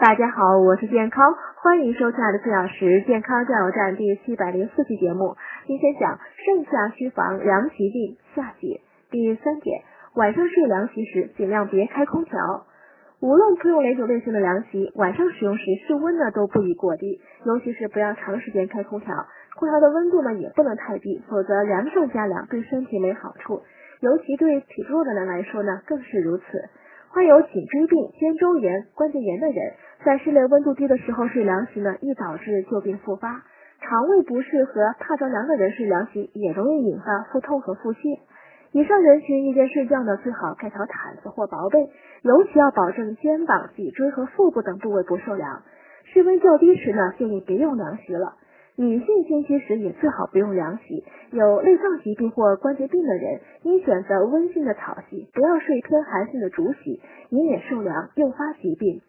大家好，我是健康，欢迎收看的四小时健康加油站第七百零四期节目。今天讲盛夏需防凉席病下节第三点，晚上睡凉席时尽量别开空调。无论铺用哪种类型的凉席，晚上使用时室温呢都不宜过低，尤其是不要长时间开空调。空调的温度呢也不能太低，否则凉上加凉，对身体没好处。尤其对体弱的人来说呢更是如此。患有颈椎病、肩周炎、关节炎的人，在室内温度低的时候睡凉席呢，易导致旧病复发。肠胃不适和怕着凉的人睡凉席，也容易引发腹痛和腹泻。以上人群夜间睡觉呢，最好盖条毯子或薄被，尤其要保证肩膀、脊椎和腹部等部位不受凉。室温较低时呢，建议别用凉席了。女性经期时也最好不用凉席，有内脏疾病或关节病的人应选择温性的草席，不要睡偏寒性的竹席，以免受凉诱发疾病。